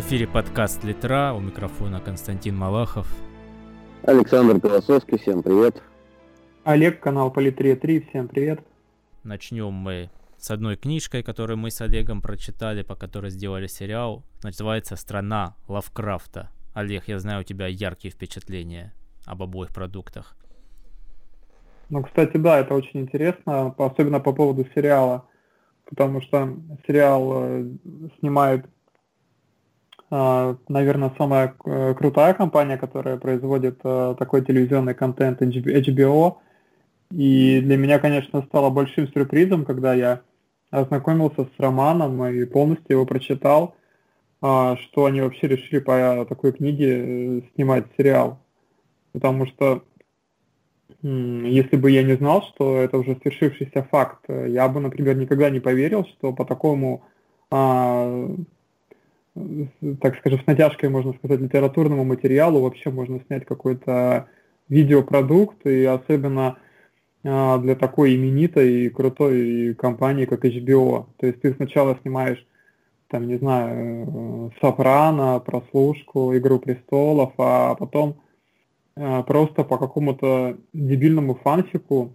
В эфире подкаст «Литра», у микрофона Константин Малахов. Александр Колосовский, всем привет. Олег, канал Политрия 3, всем привет. Начнем мы с одной книжкой, которую мы с Олегом прочитали, по которой сделали сериал. Называется «Страна Лавкрафта». Олег, я знаю, у тебя яркие впечатления об обоих продуктах. Ну, кстати, да, это очень интересно, особенно по поводу сериала, потому что сериал э, снимает, наверное, самая э, крутая компания, которая производит такой телевизионный контент HBO. И для меня, конечно, стало большим сюрпризом, когда я ознакомился с романом и полностью его прочитал, что они вообще решили по такой книге снимать сериал. Потому что если бы я не знал, что это уже свершившийся факт, я бы, например, никогда не поверил, что по такому, а, так скажем, с натяжкой, можно сказать, литературному материалу вообще можно снять какой-то видеопродукт, и особенно а, для такой именитой и крутой компании, как HBO. То есть ты сначала снимаешь, там, не знаю, э, Сопрано, Прослушку, Игру престолов, а потом Э, просто по какому-то дебильному фанфику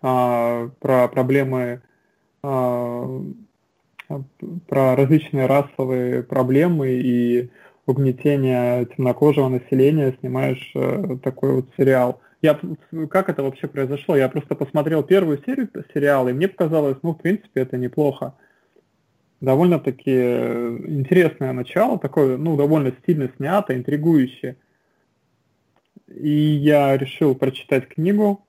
а, про проблемы, а, про различные расовые проблемы и угнетение темнокожего населения снимаешь а, такой вот сериал. Я, как это вообще произошло? Я просто посмотрел первую серию сериала, и мне показалось, ну, в принципе, это неплохо. Довольно-таки интересное начало, такое, ну, довольно стильно снято, интригующее. И я решил прочитать книгу.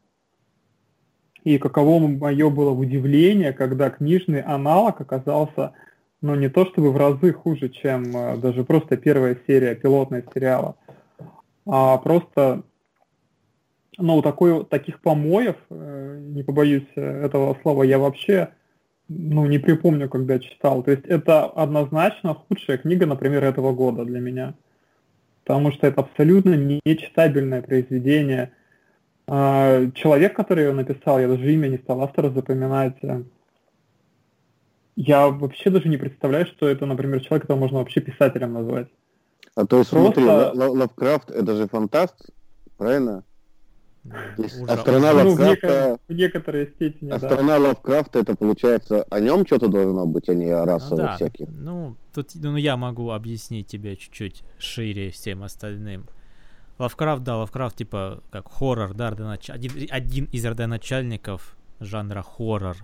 И каково мое было удивление, когда книжный аналог оказался, ну, не то чтобы в разы хуже, чем э, даже просто первая серия пилотного сериала, а просто, ну, такой, таких помоев, э, не побоюсь этого слова, я вообще, ну, не припомню, когда читал. То есть это однозначно худшая книга, например, этого года для меня потому что это абсолютно нечитабельное произведение. А, человек, который его написал, я даже имя не стал автора запоминать, я вообще даже не представляю, что это, например, человек, которого можно вообще писателем назвать. А то есть, Просто... смотри, Лавкрафт это же фантаст, правильно? а страна ну, Лавкрафта... В, некоторой степени, А да. страна Лавкрафта, это получается, о нем что-то должно быть, а не о расовых ну, да. всяких. Ну, тут ну, я могу объяснить тебе чуть-чуть шире всем остальным. Лавкрафт, да, Лавкрафт типа как хоррор, да, родонач... один, один из родоначальников жанра хоррор.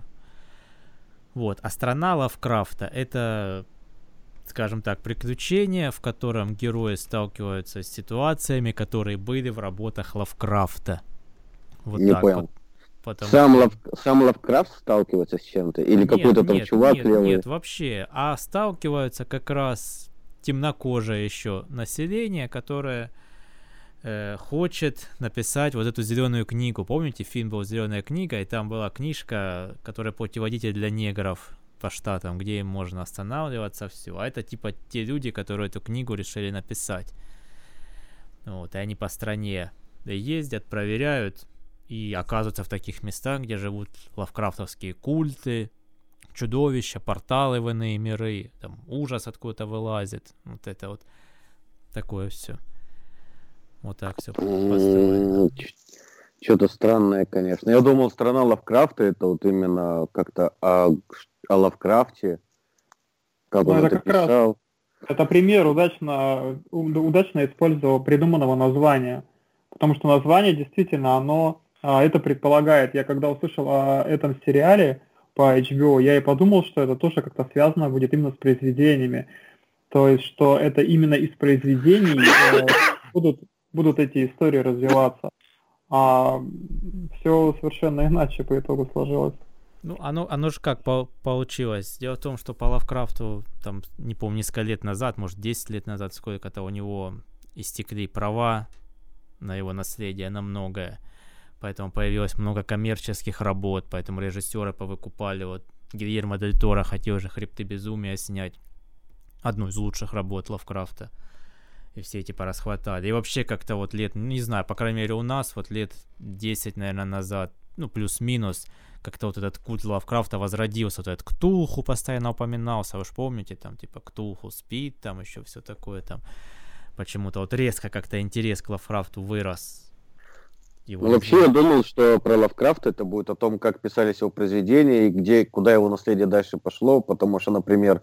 Вот, а страна Лавкрафта это скажем так, приключение, в котором герои сталкиваются с ситуациями, которые были в работах Лавкрафта. Вот не понял. Вот. Потому... Сам, Лав... сам Лавкрафт сталкивается с чем-то? Или какой-то там нет, чувак нет, левый? Нет, вообще. А сталкиваются как раз темнокожее еще население, которое э, хочет написать вот эту зеленую книгу. Помните, фильм был «Зеленая книга», и там была книжка, которая путеводитель для негров по штатам, где им можно останавливаться, все. А это типа те люди, которые эту книгу решили написать. Вот, и они по стране ездят, проверяют, и оказываются в таких местах, где живут лавкрафтовские культы, чудовища, порталы в иные миры, там ужас откуда-то вылазит, вот это вот такое все. Вот так все Что-то странное, конечно. Я думал, страна Лавкрафта это вот именно как-то о, о Лавкрафте, как ну, он это, это писал. Раз, это пример удачно, удачно использовал придуманного названия. Потому что название действительно, оно а, это предполагает. Я когда услышал о этом сериале по HBO, я и подумал, что это тоже как-то связано будет именно с произведениями. То есть, что это именно из произведений э, будут, будут эти истории развиваться. А все совершенно иначе по итогу сложилось. Ну, оно, оно же как по получилось. Дело в том, что по Лавкрафту, там, не помню, несколько лет назад, может, 10 лет назад, сколько-то у него истекли права на его наследие, на многое поэтому появилось много коммерческих работ, поэтому режиссеры повыкупали. Вот Гильермо Дель Торо хотел же «Хребты безумия» снять, одну из лучших работ Лавкрафта. И все эти порасхватали. И вообще как-то вот лет, ну, не знаю, по крайней мере у нас вот лет 10, наверное, назад, ну, плюс-минус, как-то вот этот культ Лавкрафта возродился, вот этот Ктулху постоянно упоминался, вы же помните, там, типа, Ктулху спит, там еще все такое, там, почему-то вот резко как-то интерес к Лавкрафту вырос. Его ну, вообще я думал, что про Лавкрафта это будет о том, как писались его произведения и где, куда его наследие дальше пошло, потому что, например,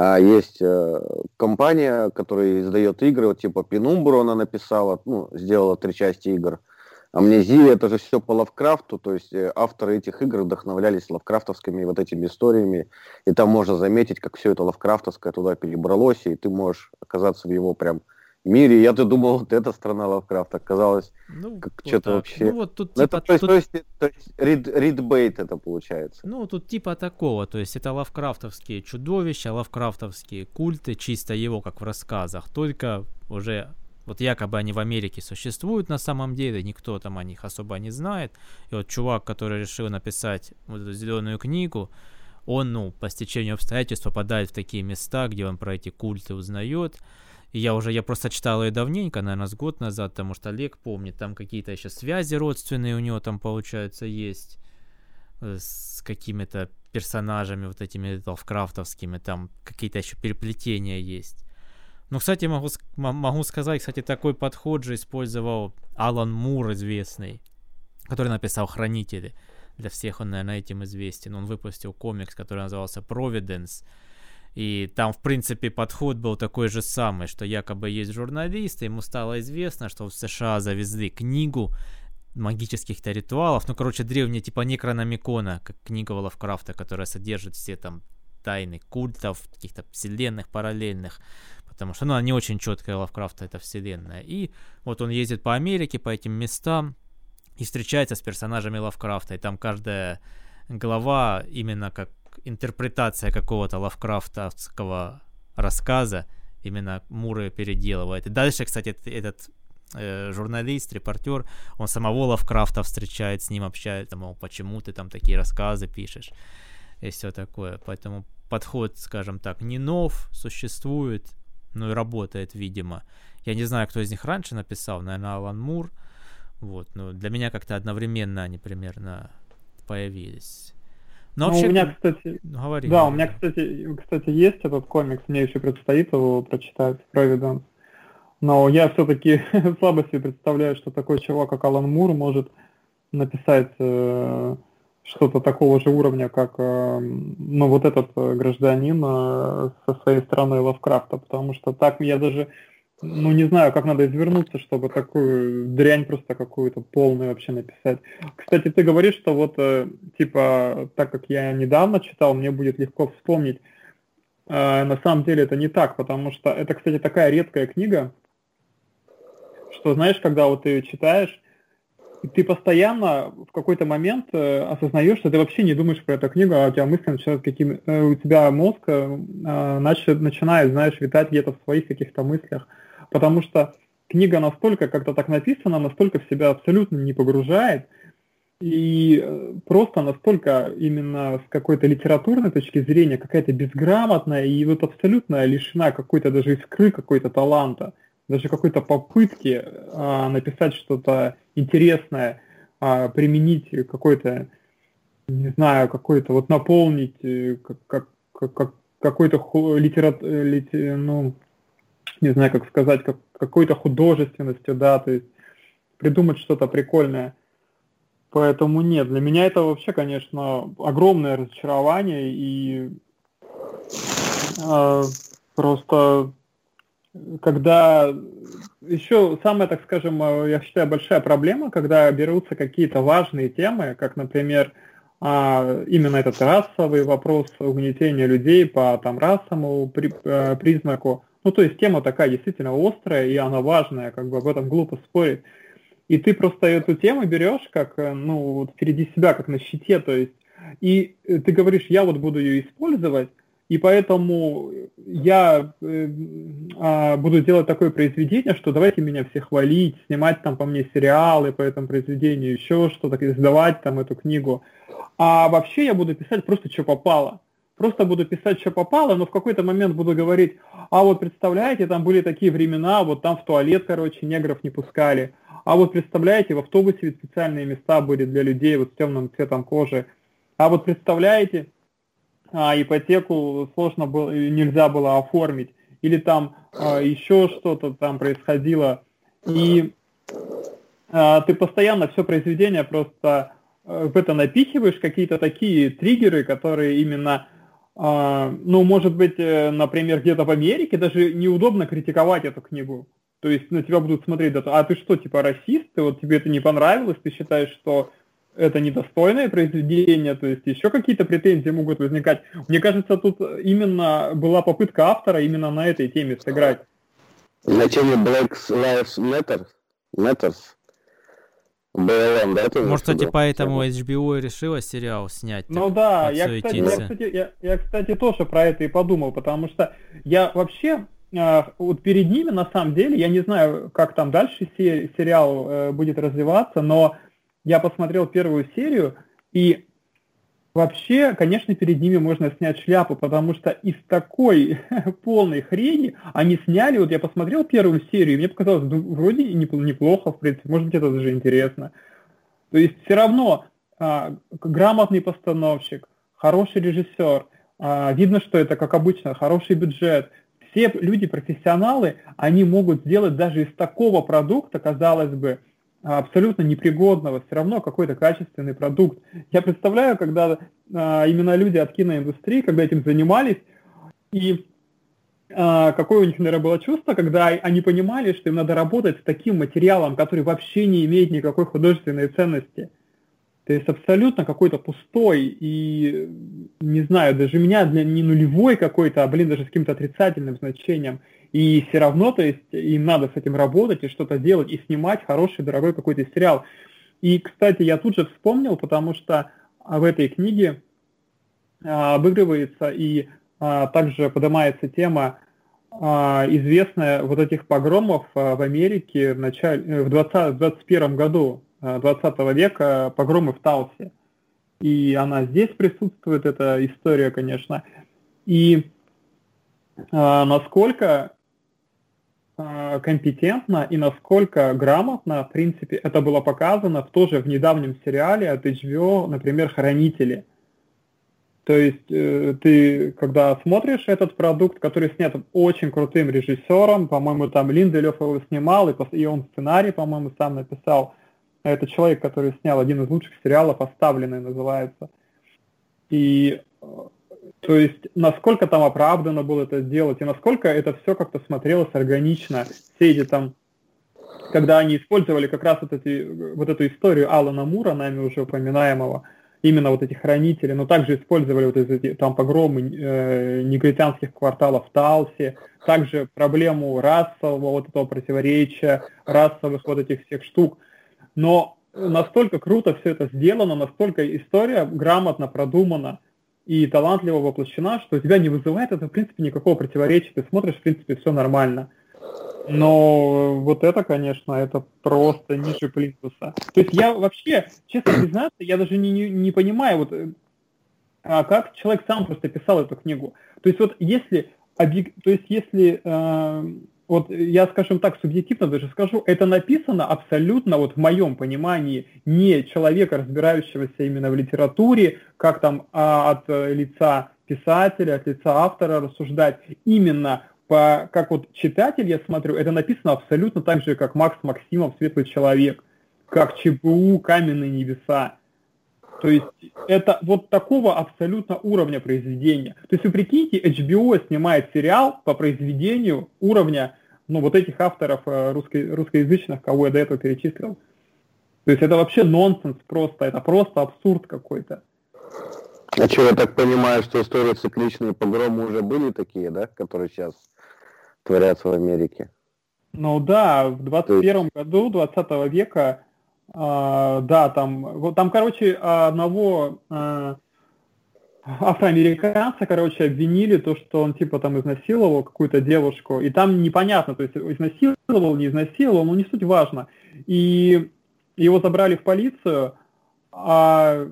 а, есть э, компания, которая издает игры, вот типа Penumbra она написала, ну, сделала три части игр, Амнезия, это же все по Лавкрафту, то есть э, авторы этих игр вдохновлялись лавкрафтовскими вот этими историями, и там можно заметить, как все это лавкрафтовское туда перебралось, и ты можешь оказаться в его прям мире. Я-то думал, вот эта страна Лавкрафта оказалась ну, как вот что-то вообще. Ну, вот тут, ну, типа, это, то, есть, тут... то есть, то есть рид, это получается. Ну, тут типа такого, то есть это лавкрафтовские чудовища, лавкрафтовские культы, чисто его, как в рассказах, только уже вот якобы они в Америке существуют на самом деле, никто там о них особо не знает. И вот чувак, который решил написать вот эту зеленую книгу, он, ну, по стечению обстоятельств попадает в такие места, где он про эти культы узнает. И я уже, я просто читал ее давненько, наверное, с год назад, потому что Олег помнит, там какие-то еще связи родственные у него там, получается, есть э, с какими-то персонажами вот этими лавкрафтовскими, там какие-то еще переплетения есть. Ну, кстати, могу, могу сказать, кстати, такой подход же использовал Алан Мур, известный, который написал «Хранители». Для всех он, наверное, этим известен. Он выпустил комикс, который назывался «Providence», и там, в принципе, подход был такой же самый, что якобы есть журналист, и ему стало известно, что в США завезли книгу магических-то ритуалов, ну, короче, древняя типа Некрономикона, как книга Лавкрафта, которая содержит все там тайны культов, каких-то вселенных параллельных, потому что, ну, она не очень четкая Лавкрафта, эта вселенная. И вот он ездит по Америке, по этим местам, и встречается с персонажами Лавкрафта, и там каждая глава именно как интерпретация какого-то лавкрафтовского рассказа, именно Муры переделывает. И дальше, кстати, этот э, журналист, репортер, он самого Лавкрафта встречает, с ним общается, мол, почему ты там такие рассказы пишешь и все такое. Поэтому подход, скажем так, не нов, существует, но и работает, видимо. Я не знаю, кто из них раньше написал, наверное, Алан Мур. Вот, но для меня как-то одновременно они примерно появились. Но ну, вообще... у меня, кстати, ну, говори, да, у меня, кстати, кстати, есть этот комикс, мне еще предстоит его прочитать, Providence. Но я все-таки слабо себе представляю, что такой чувак, как Алан Мур, может написать э, что-то такого же уровня, как э, ну, вот этот э, гражданин э, со своей стороны Лавкрафта, потому что так я даже ну, не знаю, как надо извернуться, чтобы такую дрянь просто какую-то полную вообще написать. Кстати, ты говоришь, что вот, э, типа, так как я недавно читал, мне будет легко вспомнить. Э, на самом деле это не так, потому что это, кстати, такая редкая книга, что, знаешь, когда вот ты ее читаешь, ты постоянно в какой-то момент э, осознаешь, что ты вообще не думаешь про эту книгу, а у тебя мысли начинают какими... Э, у тебя мозг э, э начинает, знаешь, витать где-то в своих каких-то мыслях потому что книга настолько как-то так написана, настолько в себя абсолютно не погружает, и э, просто настолько именно с какой-то литературной точки зрения какая-то безграмотная и вот абсолютно лишена какой-то даже искры, какой-то таланта, даже какой-то попытки а, написать что-то интересное, а, применить какой-то, не знаю, какой-то вот наполнить э, как, как, как, какой-то литерат, литер, ну, не знаю, как сказать, как, какой-то художественностью, да, то есть придумать что-то прикольное. Поэтому нет, для меня это вообще, конечно, огромное разочарование и э, просто когда еще самая, так скажем, я считаю, большая проблема, когда берутся какие-то важные темы, как, например, а, именно этот расовый вопрос угнетения людей по там расовому при, э, признаку, ну, то есть тема такая действительно острая, и она важная, как бы об этом глупо спорить. И ты просто эту тему берешь как, э, ну, вот впереди себя, как на щите, то есть, и э, ты говоришь, я вот буду ее использовать, и поэтому я э, э, буду делать такое произведение, что давайте меня все хвалить, снимать там по мне сериалы по этому произведению, еще что-то, издавать там эту книгу. А вообще я буду писать просто, что попало. Просто буду писать, что попало, но в какой-то момент буду говорить, а вот представляете, там были такие времена, вот там в туалет, короче, негров не пускали, а вот представляете, в автобусе ведь специальные места были для людей вот с темным цветом кожи, а вот представляете, а, ипотеку сложно было, нельза было оформить, или там а, еще что-то там происходило, и а, ты постоянно все произведение просто а, в это напихиваешь, какие-то такие триггеры, которые именно, ну, может быть, э, например, где-то в Америке даже неудобно критиковать эту книгу. То есть на тебя будут смотреть, а ты что, типа расист, вот тебе это не понравилось, ты считаешь, что это недостойное произведение, то есть еще какие-то претензии могут возникать. Мне кажется, тут именно была попытка автора именно на этой теме сыграть. На теме Black Lives Matter? Matters? БЛМ, да? Ты Может, кстати, поэтому HBO и решила сериал снять. Ну да, я кстати, я, кстати, я, я, кстати, тоже про это и подумал, потому что я вообще э, вот перед ними, на самом деле, я не знаю, как там дальше сериал э, будет развиваться, но я посмотрел первую серию, и вообще, конечно, перед ними можно снять шляпу, потому что из такой полной хрени они сняли, вот я посмотрел первую серию, и мне показалось, ну, вроде неплохо, в принципе, может быть, это даже интересно. То есть все равно а, грамотный постановщик, хороший режиссер, а, видно, что это, как обычно, хороший бюджет, все люди профессионалы, они могут сделать даже из такого продукта, казалось бы, абсолютно непригодного, все равно какой-то качественный продукт. Я представляю, когда а, именно люди от киноиндустрии, когда этим занимались, и а, какое у них, наверное, было чувство, когда они понимали, что им надо работать с таким материалом, который вообще не имеет никакой художественной ценности. То есть абсолютно какой-то пустой и, не знаю, даже меня для не нулевой какой-то, а, блин, даже с каким-то отрицательным значением – и все равно, то есть, им надо с этим работать и что-то делать, и снимать хороший, дорогой какой-то сериал. И, кстати, я тут же вспомнил, потому что в этой книге а, обыгрывается и а, также поднимается тема а, известная вот этих погромов а, в Америке в, начале, в 20, 21 году 20 а, века, погромы в Талсе. И она здесь присутствует, эта история, конечно. И а, насколько а, компетентно и насколько грамотно, в принципе, это было показано в тоже в недавнем сериале от HBO, например, «Хранители». То есть э, ты, когда смотришь этот продукт, который снят очень крутым режиссером, по-моему, там Линделев его снимал, и, и он сценарий, по-моему, сам написал. Это человек, который снял один из лучших сериалов «Оставленный» называется. И э, то есть, насколько там оправдано было это сделать, и насколько это все как-то смотрелось органично. Все эти там, когда они использовали как раз вот, эти, вот эту историю Алана Мура, нами уже упоминаемого, именно вот эти хранители, но также использовали вот эти там погромы э, негритянских кварталов в Талсе, также проблему расового вот этого противоречия, расовых вот этих всех штук. Но настолько круто все это сделано, настолько история грамотно продумана, и талантливо воплощена, что у тебя не вызывает это, в принципе, никакого противоречия. Ты смотришь, в принципе, все нормально. Но вот это, конечно, это просто ниже плинтуса. То есть я вообще, честно признаться, я даже не, не, не понимаю, вот, а как человек сам просто писал эту книгу. То есть вот если, то есть если э, вот я, скажем так, субъективно даже скажу, это написано абсолютно, вот в моем понимании, не человека, разбирающегося именно в литературе, как там а, от лица писателя, от лица автора рассуждать, именно по, как вот читатель, я смотрю, это написано абсолютно так же, как Макс Максимов «Светлый человек», как ЧБУ «Каменные небеса». То есть это вот такого абсолютно уровня произведения. То есть вы прикиньте, HBO снимает сериал по произведению уровня ну, вот этих авторов э, русско русскоязычных, кого я до этого перечислил. То есть это вообще нонсенс просто, это просто абсурд какой-то. А что, я так понимаю, что истории цикличные погромы уже были такие, да, которые сейчас творятся в Америке? Ну да, в 21 есть... году 20 века а, да, там, вот там, короче, одного а, афроамериканца, короче, обвинили то, что он типа там изнасиловал какую-то девушку, и там непонятно, то есть изнасиловал, не изнасиловал, ну не суть важно. И его забрали в полицию, а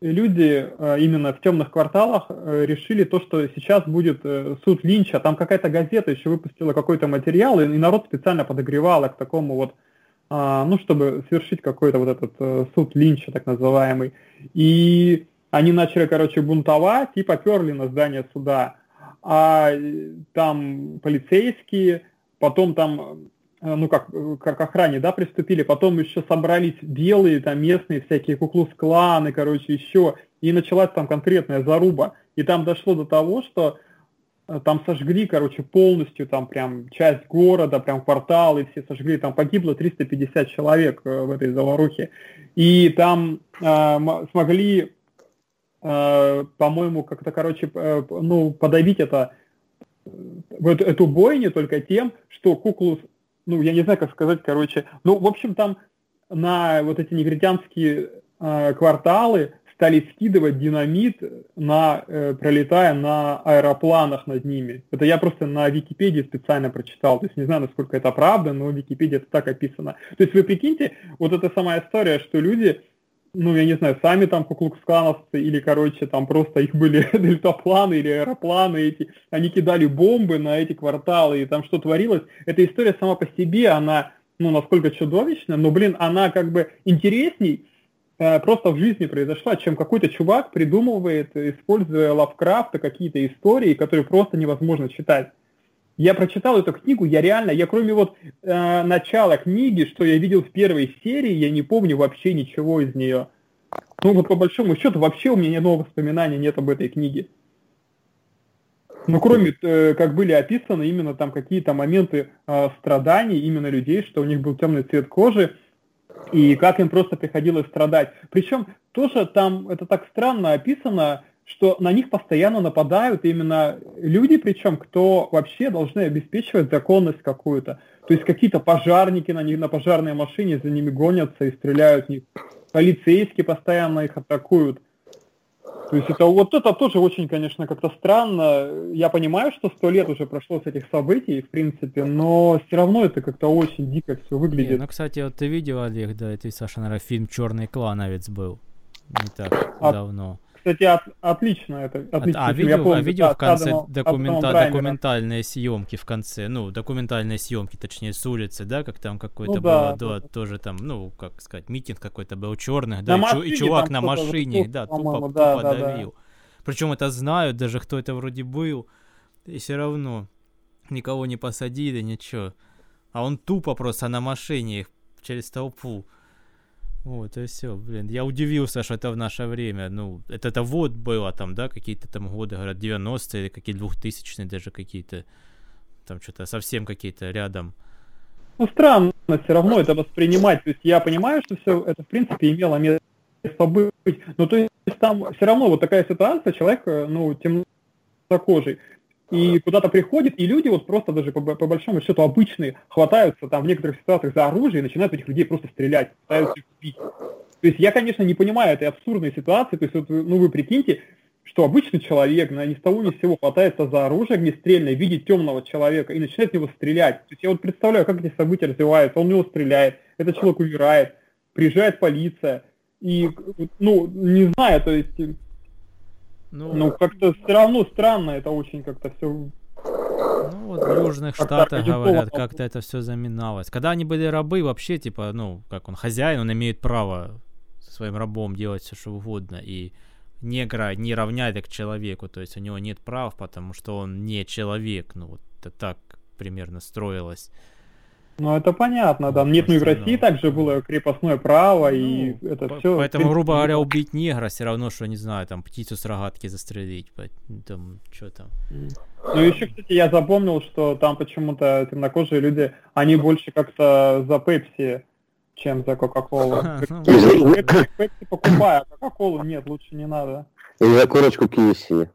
люди э, именно в темных кварталах э, решили то, что сейчас будет э, суд Линча. Там какая-то газета еще выпустила какой-то материал, и народ специально подогревал к такому вот, ну, чтобы совершить какой-то вот этот суд Линча, так называемый. И они начали, короче, бунтовать и поперли на здание суда. А там полицейские, потом там Э, ну как, э, как охране, да, приступили, потом еще собрались белые, там местные всякие куклус-кланы, короче, еще, и началась там конкретная заруба. И там дошло до того, что э, там сожгли, короче, полностью там прям часть города, прям кварталы все сожгли, там погибло 350 человек в этой заварухе. И там э, смогли, э, по-моему, как-то, короче, э, ну, подавить это, вот эту бойню только тем, что куклус ну, я не знаю, как сказать, короче, ну, в общем, там на вот эти негритянские э, кварталы стали скидывать динамит, на, э, пролетая на аэропланах над ними. Это я просто на Википедии специально прочитал, то есть не знаю, насколько это правда, но в Википедии это так описано. То есть вы прикиньте, вот эта самая история, что люди ну, я не знаю, сами там куклуксклановцы или, короче, там просто их были дельтапланы или аэропланы эти, они кидали бомбы на эти кварталы, и там что творилось. Эта история сама по себе, она, ну, насколько чудовищна, но, блин, она как бы интересней просто в жизни произошла, чем какой-то чувак придумывает, используя Лавкрафта, какие-то истории, которые просто невозможно читать. Я прочитал эту книгу, я реально, я кроме вот э, начала книги, что я видел в первой серии, я не помню вообще ничего из нее. Ну вот по большому счету вообще у меня ни одного воспоминания нет об этой книге. Ну кроме, э, как были описаны именно там какие-то моменты э, страданий именно людей, что у них был темный цвет кожи, и как им просто приходилось страдать. Причем тоже там это так странно описано, что на них постоянно нападают именно люди, причем, кто вообще должны обеспечивать законность какую-то. То есть какие-то пожарники на них на пожарной машине за ними гонятся и стреляют в них. Полицейские постоянно их атакуют. То есть это вот это тоже очень, конечно, как-то странно. Я понимаю, что сто лет уже прошло с этих событий, в принципе, но все равно это как-то очень дико все выглядит. Не, ну, кстати, вот ты видел, Олег, да, это, Саша, наверное, фильм «Черный клановец» был не так а, давно кстати, от, отлично это. Отлично, а, видел, я помню, а видел да, в конце Адамом, документа, документальные съемки в конце, ну, документальные съемки, точнее, с улицы, да, как там какой-то ну, да, было, да, тоже там, ну, как сказать, митинг какой-то был черных, да, машине, и, чувак на машине, вот, да, тупо, да, тупо да, давил. Да. Причем это знают, даже кто это вроде был, и все равно никого не посадили, ничего. А он тупо просто на машине через толпу вот, и все, блин. Я удивился, что это в наше время. Ну, это, это вот было там, да, какие-то там годы, говорят, 90-е или какие-то 2000-е даже какие-то. Там что-то совсем какие-то рядом. Ну, странно все равно это воспринимать. То есть я понимаю, что все это, в принципе, имело место быть. Но то есть там все равно вот такая ситуация, человек, э, ну, темнокожий и куда-то приходит, и люди вот просто даже по, по большому счету обычные хватаются там в некоторых ситуациях за оружие и начинают этих людей просто стрелять, пытаются их убить. То есть я, конечно, не понимаю этой абсурдной ситуации, то есть вот, ну вы прикиньте, что обычный человек на ни с того ни с сего хватается за оружие огнестрельное, видит темного человека и начинает в него стрелять. То есть я вот представляю, как эти события развиваются, он в него стреляет, этот человек умирает, приезжает полиция, и, ну, не знаю, то есть ну, ну как-то все равно странно это очень как-то все. Ну вот в Южных Штатах говорят, как-то это все заминалось. Когда они были рабы, вообще, типа, ну, как он хозяин, он имеет право со своим рабом делать все, что угодно. И негра не равняет к человеку, то есть у него нет прав, потому что он не человек. Ну, вот это так примерно строилось. Ну, это понятно, да. Нет, ну и в России также было крепостное право, ну, и это все. Поэтому, грубо говоря, убить негра все равно, что, не знаю, там, птицу с рогатки застрелить, там, что там. Ну, еще, кстати, я запомнил, что там почему-то темнокожие люди, они больше как-то за Пепси, чем за Кока-Колу. Ну. Пепси покупаю, а Кока-Колу нет, лучше не надо. Или за корочку KFC.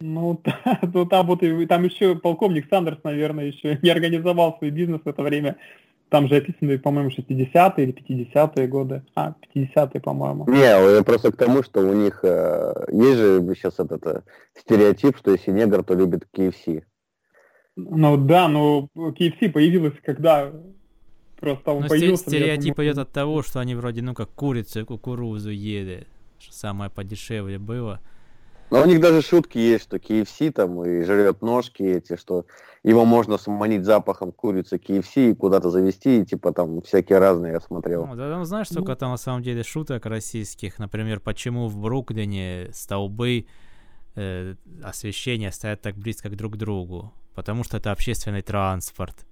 Ну, ну там вот и там еще полковник Сандерс, наверное, еще не организовал свой бизнес в это время. Там же описаны, по-моему, 60-е или 50-е годы. А, 50-е, по-моему. Не, просто к тому, что у них э, есть же сейчас этот э, стереотип, что если негр, то любит KFC. Ну да, но KFC появилась, когда просто он но появился. Стереотип идет от того, что они вроде, ну, как курицу и кукурузу ели. что самое подешевле было. Но у них даже шутки есть, что KFC там и жрет ножки эти, что его можно сманить запахом курицы KFC и куда-то завести, и типа там всякие разные я смотрел. Ну, да, там знаешь, сколько там на самом деле шуток российских, например, почему в Бруклине столбы э, освещения стоят так близко друг к другу, потому что это общественный транспорт.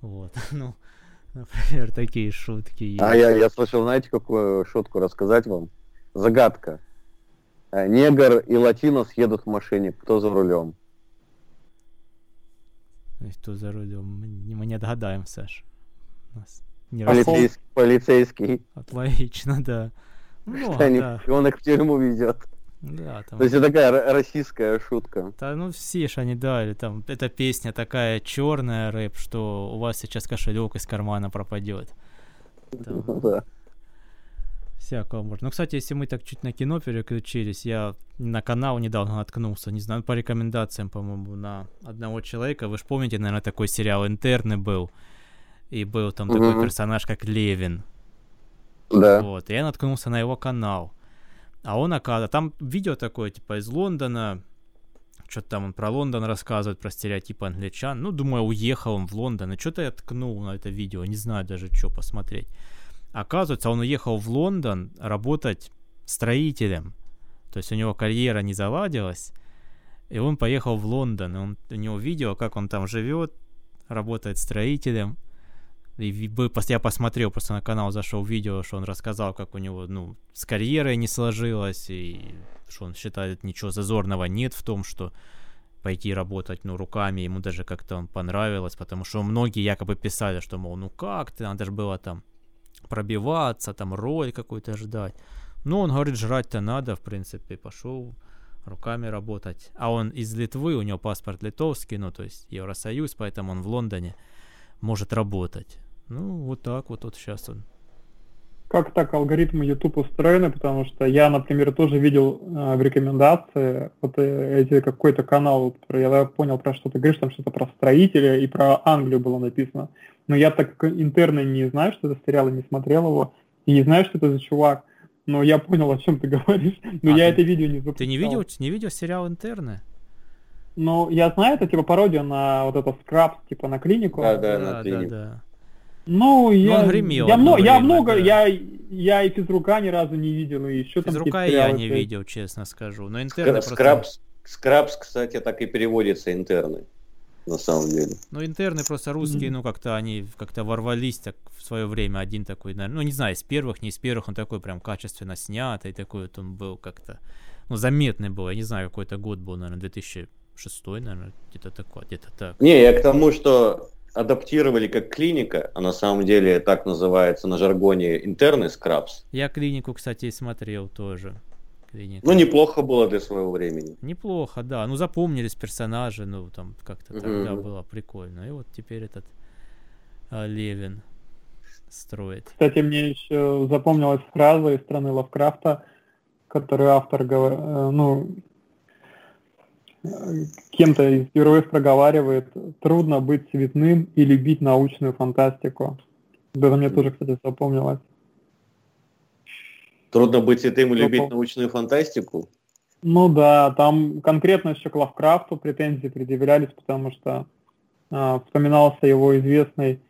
Вот, ну, например, такие шутки есть. А я, я слышал, знаете, какую шутку рассказать вам? Загадка. Э, негр и латинос едут в машине. Кто за рулем? Кто за рулем? Мы не догадаем, Саш. Не полицейский, полицейский. Вот, логично, да. Ну, Они, да. Он их в тюрьму везет. Да, там... То есть это такая российская шутка. Да, ну все ж они дали, там, эта песня такая черная рэп, что у вас сейчас кошелек из кармана пропадет. Там... Да всякого можно. Ну, кстати, если мы так чуть на кино переключились, я на канал недавно наткнулся, не знаю, по рекомендациям, по-моему, на одного человека. Вы же помните, наверное, такой сериал «Интерны» был, и был там mm-hmm. такой персонаж, как Левин. Да. Вот, и я наткнулся на его канал. А он, оказывается, там видео такое, типа, из Лондона, что-то там он про Лондон рассказывает, про стереотипы англичан. Ну, думаю, уехал он в Лондон, и что-то я ткнул на это видео, не знаю даже, что посмотреть. Оказывается, он уехал в Лондон работать строителем. То есть у него карьера не заладилась, и он поехал в Лондон. И он, у него видео, как он там живет, работает строителем. И я посмотрел просто на канал, зашел видео, что он рассказал, как у него, ну, с карьерой не сложилось, и что он считает, ничего зазорного нет в том, что пойти работать, ну, руками, ему даже как-то он понравилось, потому что многие якобы писали, что, мол, ну как ты, надо же было там пробиваться, там роль какую-то ждать. Ну, он говорит, жрать-то надо, в принципе, пошел руками работать. А он из Литвы, у него паспорт литовский, ну, то есть Евросоюз, поэтому он в Лондоне может работать. Ну, вот так вот, вот сейчас он. Как так алгоритмы YouTube устроены, потому что я, например, тоже видел э, в рекомендации вот э, эти какой-то канал, я понял про что ты говоришь, там что-то про строителя и про Англию было написано. Но я так интерно не знаю, что это сериал, и не смотрел его, и не знаю, что это за чувак. Но я понял, о чем ты говоришь. Но а я ты, это видео не запускал. Ты не видел, не видел сериал «Интерны»? Ну, я знаю, это типа пародия на вот это скраб, типа на клинику. Да, да, на клинику. Да, да. Ну, я, он гремел я, много, я много, да. я, я и физрука ни разу не видел, и еще там Физрука я не видел, честно скажу. Но интерны Скрабс, просто... Скрабс, кстати, так и переводится интерны на самом деле. Ну, интерны просто русские, mm-hmm. ну, как-то они как-то ворвались так в свое время. Один такой, наверное, ну, не знаю, из первых, не из первых, он такой прям качественно снятый, такой вот он был как-то, ну, заметный был. Я не знаю, какой-то год был, наверное, 2006, наверное, где-то такой, где-то так. Не, я к тому, что адаптировали как клиника, а на самом деле так называется на жаргоне интерны скрабс. Я клинику, кстати, смотрел тоже клиника. Ну, неплохо было для своего времени. Неплохо, да. Ну, запомнились персонажи, ну, там как-то тогда mm-hmm. было прикольно. И вот теперь этот а, Левин строит. Кстати, мне еще запомнилась фраза из страны Лавкрафта, которую автор говорит, э, ну, кем-то из героев проговаривает, трудно быть цветным и любить научную фантастику. Это мне тоже, кстати, запомнилось. Трудно быть святым и любить научную фантастику? Ну да, там конкретно еще к Лавкрафту претензии предъявлялись, потому что э, вспоминался его известный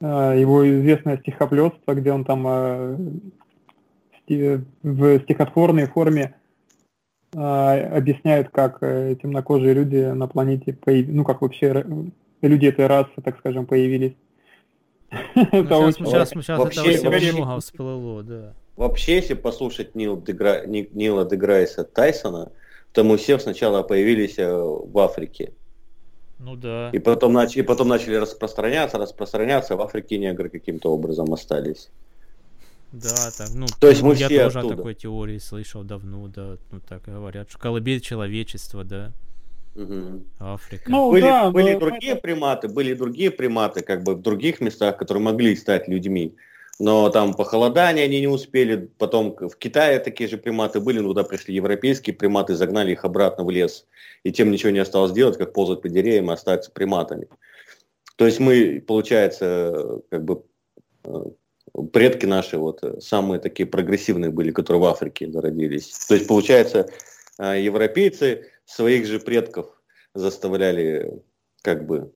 э, его известное стихоплетство, где он там э, в стихотворной форме э, объясняет, как э, темнокожие люди на планете, появ... ну как вообще люди этой расы, так скажем, появились. Ну, сейчас, сейчас это очень много всплыло, да. Вообще, если послушать Нил Дегра... Нила Деграйса Тайсона, то мы все сначала появились э, в Африке. Ну да. И потом, нач... и потом начали распространяться, распространяться, в Африке негры каким-то образом остались. Да, так, ну, то есть мы я все тоже оттуда. о такой теории слышал давно, да, ну так говорят, что колыбель человечества, да. Угу. Африка. Ну, были да, были но... другие приматы, были другие приматы, как бы в других местах, которые могли стать людьми но там похолодание они не успели, потом в Китае такие же приматы были, но туда пришли европейские приматы, загнали их обратно в лес, и тем ничего не осталось делать, как ползать по деревьям и остаться приматами. То есть мы, получается, как бы э, предки наши вот самые такие прогрессивные были, которые в Африке зародились. То есть, получается, европейцы своих же предков заставляли как бы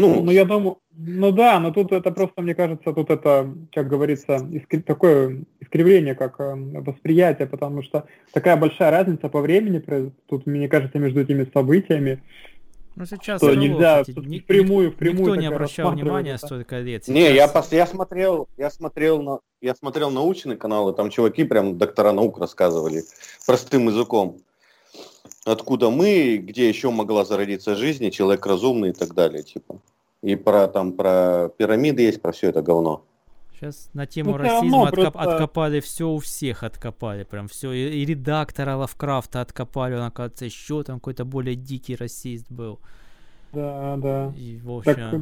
ну, ну, я думаю, ну да, но тут это просто, мне кажется, тут это, как говорится, искр... такое искривление, как э, восприятие, потому что такая большая разница по времени, тут, мне кажется, между этими событиями, ну, сейчас что нельзя кстати, ни, впрямую, впрямую никто не обращал внимания столько лет. Сейчас... Не, я, пос, я смотрел, я смотрел на, я смотрел научные каналы, там чуваки прям доктора наук рассказывали простым языком откуда мы, где еще могла зародиться жизнь, человек разумный и так далее, типа. И про там про пирамиды есть, про все это говно. Сейчас на тему ну, расизма откоп, просто... откопали все у всех откопали, прям все. И, и редактора Лавкрафта откопали, он, оказывается, еще там какой-то более дикий расист был. Да, да. И, в общем... Так,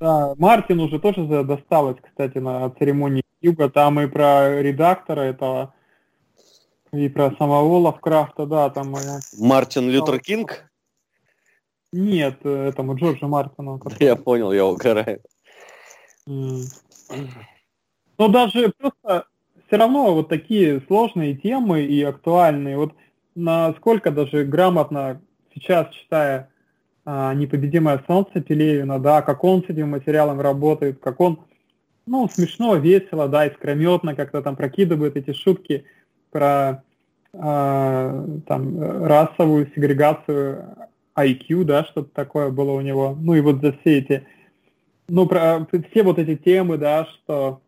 да, Мартин уже тоже досталось, кстати, на церемонии Юга. Там и про редактора этого и про самого Лавкрафта, да, там... моя. Мартин Лютер Кинг? Нет, этому Джорджу Мартину. Который... Я понял, я угораю. Mm. Но даже просто все равно вот такие сложные темы и актуальные, вот насколько даже грамотно сейчас читая а, «Непобедимое солнце» Пелевина, да, как он с этим материалом работает, как он, ну, смешно, весело, да, искрометно как-то там прокидывает эти шутки – про э, там, расовую сегрегацию IQ, да, что-то такое было у него. Ну и вот за все эти, ну, про все вот эти темы, да, что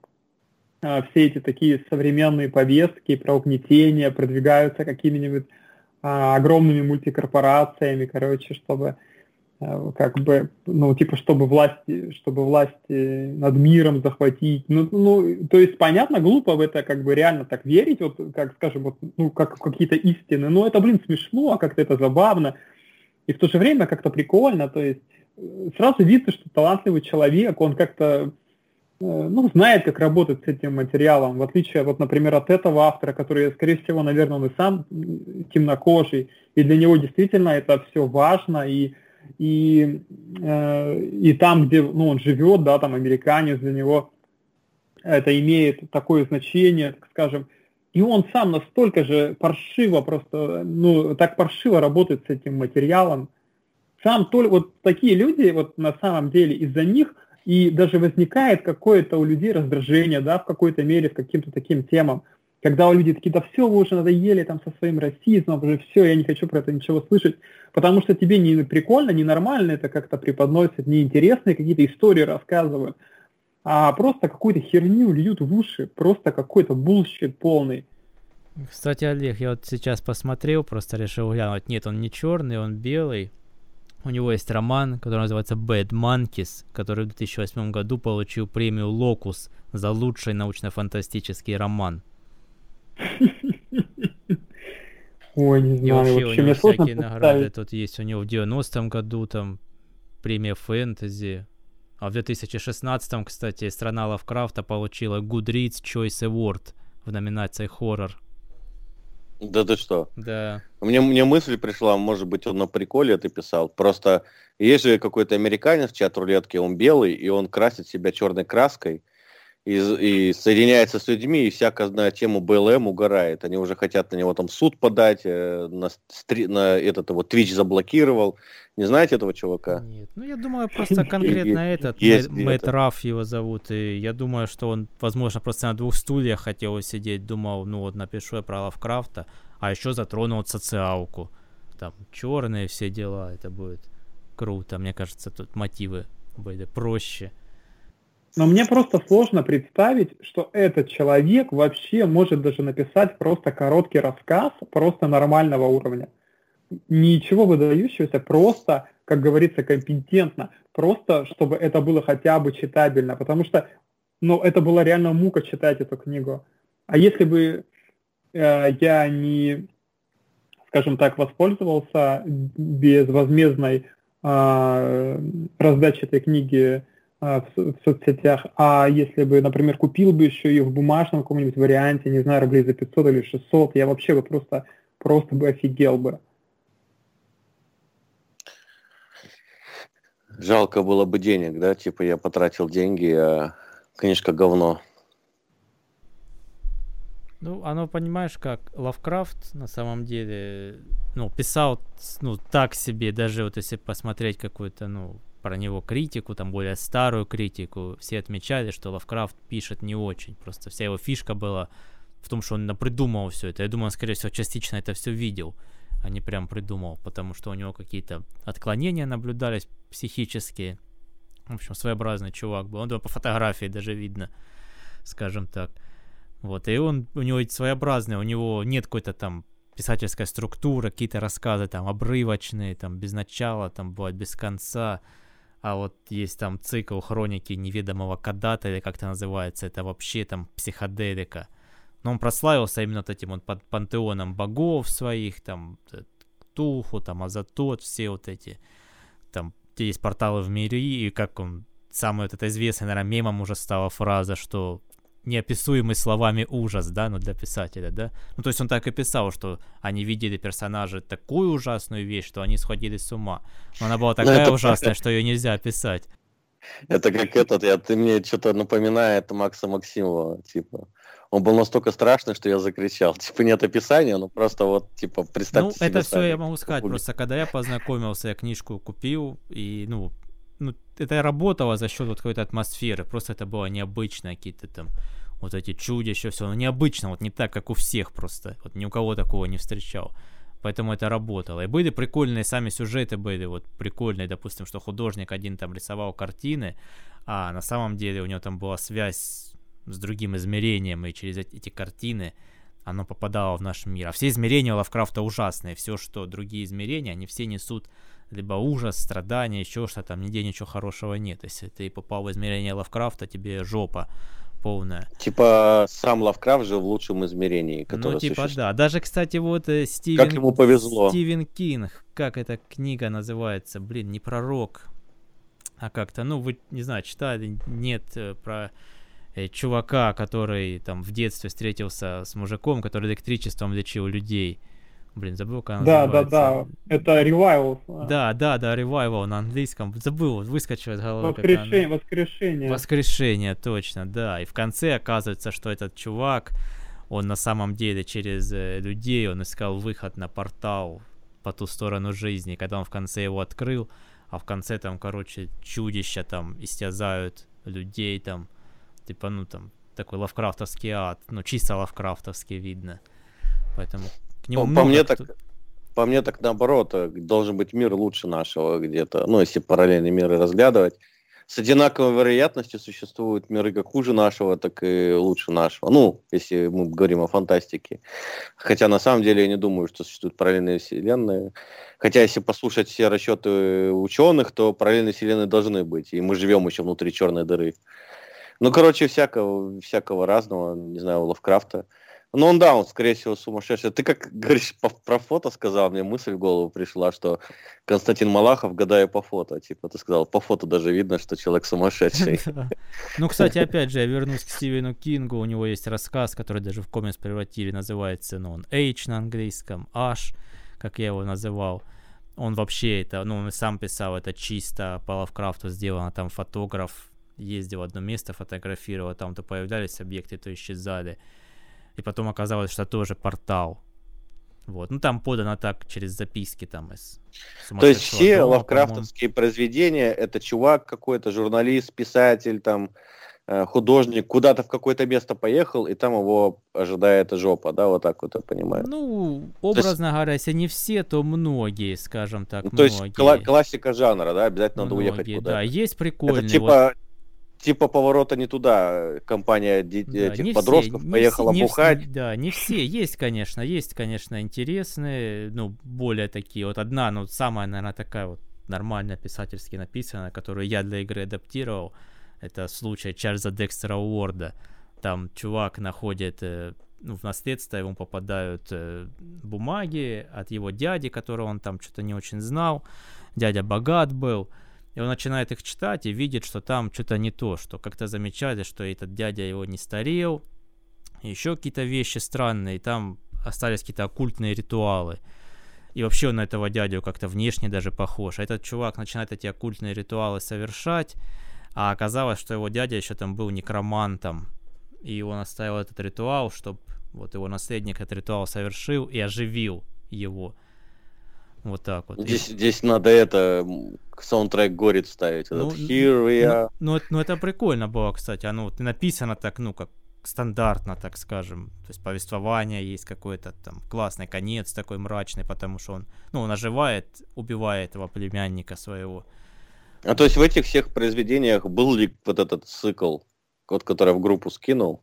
э, все эти такие современные повестки про угнетение продвигаются какими-нибудь э, огромными мультикорпорациями, короче, чтобы Э, как бы, ну, типа, чтобы власти, чтобы власти над миром захватить. Ну, ну, то есть, понятно, глупо в это как бы реально так верить, вот, как, скажем, вот, ну, как какие-то истины, но это, блин, смешно, а как-то это забавно, и в то же время как-то прикольно, то есть, э, сразу видно, что талантливый человек, он как-то, э, ну, знает, как работать с этим материалом, в отличие, вот, например, от этого автора, который, скорее всего, наверное, он и сам темнокожий, и для него действительно это все важно, и и, э, и там, где ну, он живет, да, там американец, для него это имеет такое значение, так скажем, и он сам настолько же паршиво просто, ну, так паршиво работает с этим материалом, сам только вот такие люди, вот на самом деле из-за них и даже возникает какое-то у людей раздражение, да, в какой-то мере, с каким-то таким темам. Когда у людей такие, да все, вы уже надоели там со своим расизмом, уже все, я не хочу про это ничего слышать, потому что тебе не прикольно, не нормально это как-то преподносят, неинтересные какие-то истории рассказывают, а просто какую-то херню льют в уши, просто какой-то bullshit полный. Кстати, Олег, я вот сейчас посмотрел, просто решил глянуть. Нет, он не черный, он белый. У него есть роман, который называется Bad Monkeys, который в 2008 году получил премию Locus за лучший научно-фантастический роман. Ой, не знаю. Вообще, вообще у него всякие награды тут есть. У него в 90-м году там премия фэнтези. А в 2016-м, кстати, страна Лавкрафта получила Goodreads Choice Award в номинации хоррор. Да ты что? Да. Мне, мне мысль пришла, может быть, он на приколе это писал. Просто есть же какой-то американец в чат рулетки, он белый, и он красит себя черной краской и, и соединяется с людьми, и всяко на тему БЛМ угорает. Они уже хотят на него там суд подать, э, на, стри, на этот его Twitch заблокировал. Не знаете этого чувака? Нет, ну я думаю, просто конкретно этот, Мэтт Раф его зовут, и я думаю, что он, возможно, просто на двух стульях хотел сидеть, думал, ну вот напишу я про Лавкрафта, а еще затронул социалку. Там черные все дела, это будет круто. Мне кажется, тут мотивы были проще. Но мне просто сложно представить, что этот человек вообще может даже написать просто короткий рассказ, просто нормального уровня. Ничего выдающегося, просто, как говорится, компетентно. Просто, чтобы это было хотя бы читабельно. Потому что, ну, это была реально мука читать эту книгу. А если бы э, я не, скажем так, воспользовался безвозмездной э, раздачей этой книги в, в соцсетях, а если бы, например, купил бы еще ее в бумажном каком-нибудь варианте, не знаю, рублей за 500 или 600, я вообще бы просто, просто бы офигел бы. Жалко было бы денег, да, типа я потратил деньги, а книжка говно. Ну, оно, понимаешь, как Лавкрафт на самом деле, ну, писал, ну, так себе, даже вот если посмотреть какую-то, ну, про него критику, там более старую критику, все отмечали, что Лавкрафт пишет не очень. Просто вся его фишка была в том, что он напридумывал все это. Я думаю, он, скорее всего, частично это все видел, а не прям придумал, потому что у него какие-то отклонения наблюдались психические. В общем, своеобразный чувак был. Он по фотографии даже видно, скажем так. Вот, и он, у него своеобразный, у него нет какой-то там писательской структуры, какие-то рассказы там обрывочные, там без начала, там бывает без конца. А вот есть там цикл хроники неведомого Кадата, или как это называется, это вообще там психоделика. Но он прославился именно вот этим вот под пантеоном богов своих, там Туху, там Азатот, все вот эти, там, где есть порталы в мире, и как он, самый вот это известный, наверное, мемом уже стала фраза, что неописуемый словами ужас, да, ну для писателя, да. Ну то есть он так и писал, что они видели персонажа такую ужасную вещь, что они сходили с ума. Но она была ну, такая ужасная, что ее нельзя описать. Это как этот, я, ты мне что-то напоминает Макса Максимова, типа. Он был настолько страшный, что я закричал. Типа нет описания, ну просто вот, типа, представьте Ну, это все я могу сказать, просто когда я познакомился, я книжку купил, и, ну, ну, это работало за счет вот какой-то атмосферы, просто это было необычно, какие-то там вот эти чудища, все, но необычно, вот не так, как у всех просто, вот ни у кого такого не встречал. Поэтому это работало. И были прикольные сами сюжеты были, вот прикольные, допустим, что художник один там рисовал картины, а на самом деле у него там была связь с другим измерением, и через эти картины оно попадало в наш мир. А все измерения Лавкрафта ужасные. Все, что другие измерения, они все несут либо ужас, страдания, еще что-то, там нигде ничего хорошего нет. Если ты попал в измерение Лавкрафта, тебе жопа полная. Типа сам Лавкрафт же в лучшем измерении, которое Ну, типа, существует. да. Даже, кстати, вот э, Стивен... Как ему повезло. Стивен Кинг, как эта книга называется? Блин, не пророк, а как-то, ну, вы, не знаю, читали, нет, э, про э, чувака, который там в детстве встретился с мужиком, который электричеством лечил людей. Блин, забыл, как она Да, да, да. Это Revival. Да, да, да, Revival на английском. Забыл, выскочил из головы. Воскрешение, воскрешение. Воскрешение, точно, да. И в конце оказывается, что этот чувак, он на самом деле через э, людей, он искал выход на портал по ту сторону жизни. Когда он в конце его открыл, а в конце там, короче, чудища там истязают людей там. Типа, ну там, такой лавкрафтовский ад. Ну, чисто лавкрафтовский видно. Поэтому к нему по, по мне так, по мне так наоборот, э, должен быть мир лучше нашего где-то, ну, если параллельные миры разглядывать. С одинаковой вероятностью существуют миры как хуже нашего, так и лучше нашего. Ну, если мы говорим о фантастике. Хотя на самом деле я не думаю, что существуют параллельные вселенные. Хотя если послушать все расчеты ученых, то параллельные вселенные должны быть. И мы живем еще внутри черной дыры. Ну, короче, всякого, всякого разного, не знаю, Лавкрафта. Ну, он, да, он, скорее всего, сумасшедший. Ты как говоришь по, про фото сказал, мне мысль в голову пришла, что Константин Малахов, гадая по фото. Типа, ты сказал, по фото даже видно, что человек сумасшедший. Ну, кстати, опять же, я вернусь к Стивену Кингу. У него есть рассказ, который даже в комикс превратили, называется, ну, он H на английском, H, как я его называл. Он вообще это, ну, он сам писал, это чисто по Лавкрафту сделано, там фотограф ездил в одно место, фотографировал, там то появлялись объекты, то исчезали и потом оказалось, что тоже портал. Вот. Ну, там подано так, через записки там из То есть все дома, лавкрафтовские произведения, это чувак какой-то, журналист, писатель, там, э, художник, куда-то в какое-то место поехал, и там его ожидает жопа, да, вот так вот я понимаю. Ну, образно есть... говоря, если не все, то многие, скажем так, ну, То есть кла- классика жанра, да, обязательно многие, надо уехать куда-то. Да, есть прикольные. Это типа вот типа поворота не туда. Компания да, этих подростков все, поехала не бухать. Не, да, не все. Есть, конечно, есть, конечно, интересные, ну, более такие. Вот одна, ну, самая, наверное, такая вот нормально писательски написанная, которую я для игры адаптировал. Это случай Чарльза Декстера Уорда. Там чувак находит э, ну, в наследство ему попадают э, бумаги от его дяди, которого он там что-то не очень знал. Дядя богат был. И он начинает их читать и видит, что там что-то не то, что как-то замечали, что этот дядя его не старел, еще какие-то вещи странные, там остались какие-то оккультные ритуалы. И вообще он на этого дядю как-то внешне даже похож. А этот чувак начинает эти оккультные ритуалы совершать, а оказалось, что его дядя еще там был некромантом. И он оставил этот ритуал, чтобы Вот его наследник этот ритуал совершил и оживил его. Вот так вот. Здесь, здесь надо это, саундтрек горит ставить. Ну, этот Here we ну, are. Ну, ну, ну, это прикольно было, кстати. Оно вот написано так, ну, как стандартно, так скажем. То есть повествование есть какой-то там классный конец такой мрачный, потому что он, ну, он оживает, убивает этого племянника своего. А то есть в этих всех произведениях был ли вот этот цикл, вот который в группу скинул,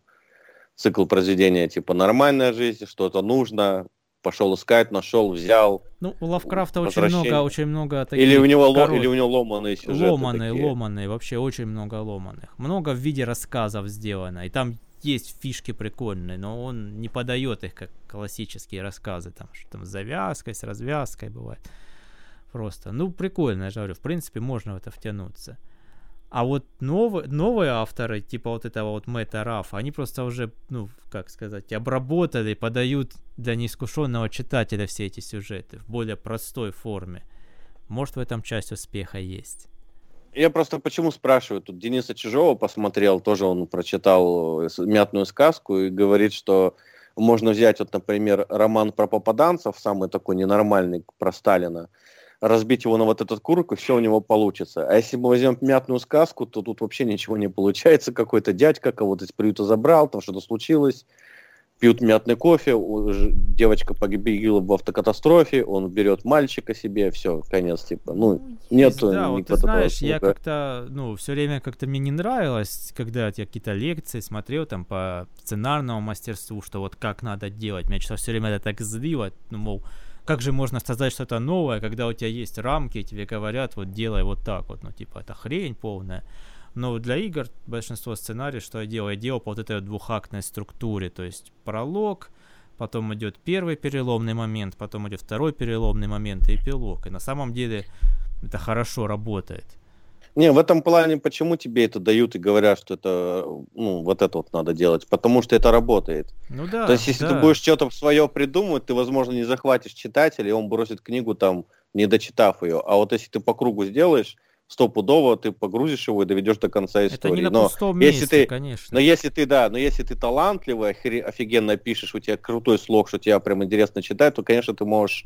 цикл произведения типа «Нормальная жизнь», «Что-то нужно», пошел искать, нашел, взял. Ну, у Лавкрафта очень много, очень много таких. Или у него, корот... или у него ломаные сюжеты. Ломаные, такие. ломаные, вообще очень много ломаных. Много в виде рассказов сделано. И там есть фишки прикольные, но он не подает их как классические рассказы, там, что там с завязкой, с развязкой бывает. Просто, ну, прикольно, я же говорю, в принципе, можно в это втянуться. А вот новые, новые авторы, типа вот этого вот Мэтта Рафа, они просто уже, ну, как сказать, обработали, подают для неискушенного читателя все эти сюжеты в более простой форме. Может, в этом часть успеха есть. Я просто почему спрашиваю, тут Дениса Чижова посмотрел, тоже он прочитал э, мятную сказку и говорит, что можно взять, вот, например, роман про попаданцев, самый такой ненормальный, про Сталина, разбить его на вот этот курок, и все у него получится. А если мы возьмем мятную сказку, то тут вообще ничего не получается. Какой-то дядька кого-то из приюта забрал, там что-то случилось, пьют мятный кофе, девочка погибла в автокатастрофе, он берет мальчика себе, все, конец, типа, ну, ну нет да, вот ты знаешь, я как-то, ну, все время как-то мне не нравилось, когда я какие-то лекции смотрел там по сценарному мастерству, что вот как надо делать, меня все время это так злило, ну, мол, как же можно создать что-то новое, когда у тебя есть рамки, и тебе говорят, вот делай вот так вот, ну, типа, это хрень полная. Но для игр большинство сценариев, что я делал, я делал по вот этой двухактной структуре, то есть пролог, потом идет первый переломный момент, потом идет второй переломный момент и эпилог. И на самом деле это хорошо работает. Не, в этом плане, почему тебе это дают и говорят, что это, ну, вот это вот надо делать? Потому что это работает. Ну да. То есть, если да. ты будешь что-то свое придумывать, ты, возможно, не захватишь читателя, и он бросит книгу там, не дочитав ее. А вот если ты по кругу сделаешь, стопудово ты погрузишь его и доведешь до конца истории. Это не на но пустом если месте, ты, конечно. Но если ты, да, но если ты талантливый, офигенно пишешь, у тебя крутой слог, что тебя прям интересно читать, то, конечно, ты можешь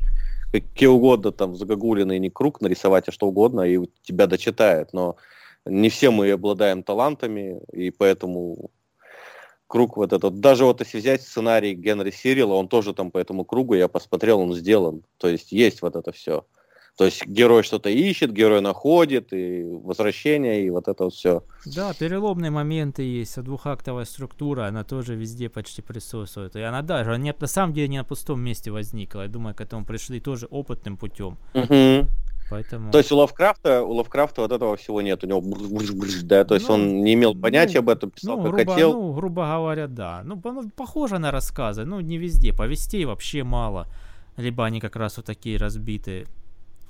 какие угодно там загогулиный не круг нарисовать, а что угодно, и тебя дочитает. Но не все мы обладаем талантами, и поэтому круг вот этот. Даже вот если взять сценарий Генри Сирила, он тоже там по этому кругу, я посмотрел, он сделан. То есть есть вот это все. То есть герой что-то ищет, герой находит, и возвращение, и вот это вот все. Да, переломные моменты есть, а двухактовая структура, она тоже везде почти присутствует. И она даже, не, на самом деле не на пустом месте возникла. Я думаю, к этому пришли тоже опытным путем. Угу. Поэтому... То есть у Лавкрафта, у Лавкрафта вот этого всего нет, у него да, то есть ну, он не имел понятия ну, об этом, писал ну, как грубо, хотел. Ну, грубо говоря, да. Ну, похоже на рассказы, ну, не везде, повестей вообще мало. Либо они как раз вот такие разбитые.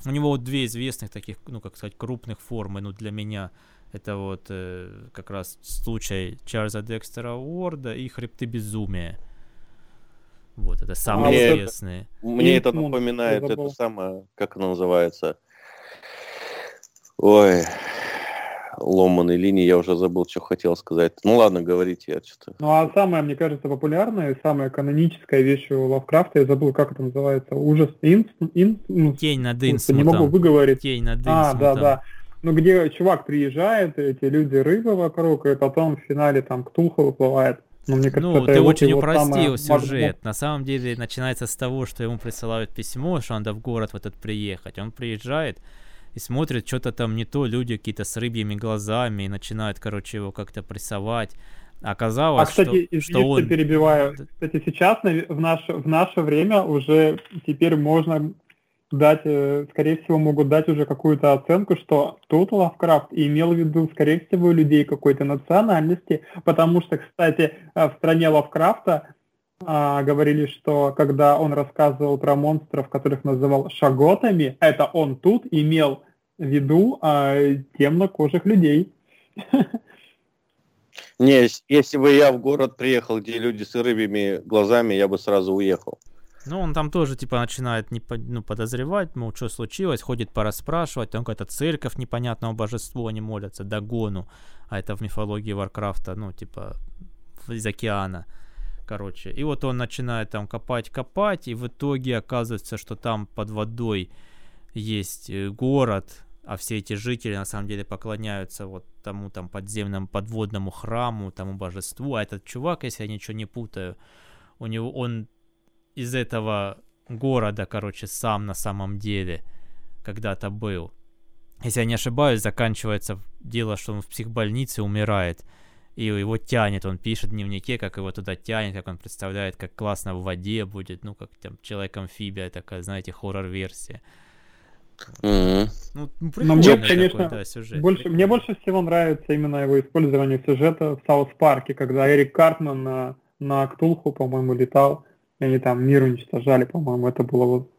У него вот две известных таких, ну, как сказать, крупных формы, ну, для меня. Это вот э, как раз случай Чарльза Декстера Уорда и Хребты Безумия. Вот, это самые а известные. Это, мне это напоминает это самое, как оно называется. Ой, ломаной линии, я уже забыл, что хотел сказать. Ну ладно, говорите, я что-то... Ну а самая, мне кажется, популярная, самая каноническая вещь у Лавкрафта, я забыл, как это называется, ужас инс... инс... Ну, Тень над Инсмутом. Не могу выговорить. Тень над Инсмутом. А, да, да. Ну, где чувак приезжает, эти люди рыбы вокруг, и потом в финале там Ктулха выплывает. Ну, мне кажется, ну ты очень упростил сюжет. На самом деле начинается с того, что ему присылают письмо, что надо в город в этот приехать. Он приезжает, и смотрит, что-то там не то, люди какие-то с рыбьими глазами, и начинают, короче, его как-то прессовать. Оказалось, а, кстати, что, что он... перебиваю. Кстати, сейчас в наше, в наше время уже теперь можно дать, э, скорее всего, могут дать уже какую-то оценку, что тут Лавкрафт имел в виду, скорее всего, людей какой-то национальности, потому что, кстати, э, в стране Лавкрафта а, говорили, что когда он рассказывал про монстров, которых называл шаготами, это он тут имел виду а, темнокожих людей. Не, если бы я в город приехал, где люди с рыбьими глазами, я бы сразу уехал. Ну, он там тоже, типа, начинает не, ну, подозревать, мол, что случилось, ходит порасспрашивать, там какая-то церковь непонятного божеству, они молятся, Дагону, а это в мифологии Варкрафта, ну, типа, из океана. короче. И вот он начинает там копать, копать, и в итоге оказывается, что там под водой есть э, город, а все эти жители на самом деле поклоняются вот тому там подземному подводному храму, тому божеству. А этот чувак, если я ничего не путаю, у него он из этого города, короче, сам на самом деле когда-то был. Если я не ошибаюсь, заканчивается дело, что он в психбольнице умирает. И его тянет, он пишет в дневнике, как его туда тянет, как он представляет, как классно в воде будет, ну, как там человек-амфибия, такая, знаете, хоррор-версия. Mm-hmm. Ну, ну Но мне, конечно, такой, да, сюжет. Больше, мне больше всего нравится именно его использование сюжета в Саус Парке, когда Эрик Картман на, на Ктулху, по-моему, летал, и они там мир уничтожали, по-моему, это было вот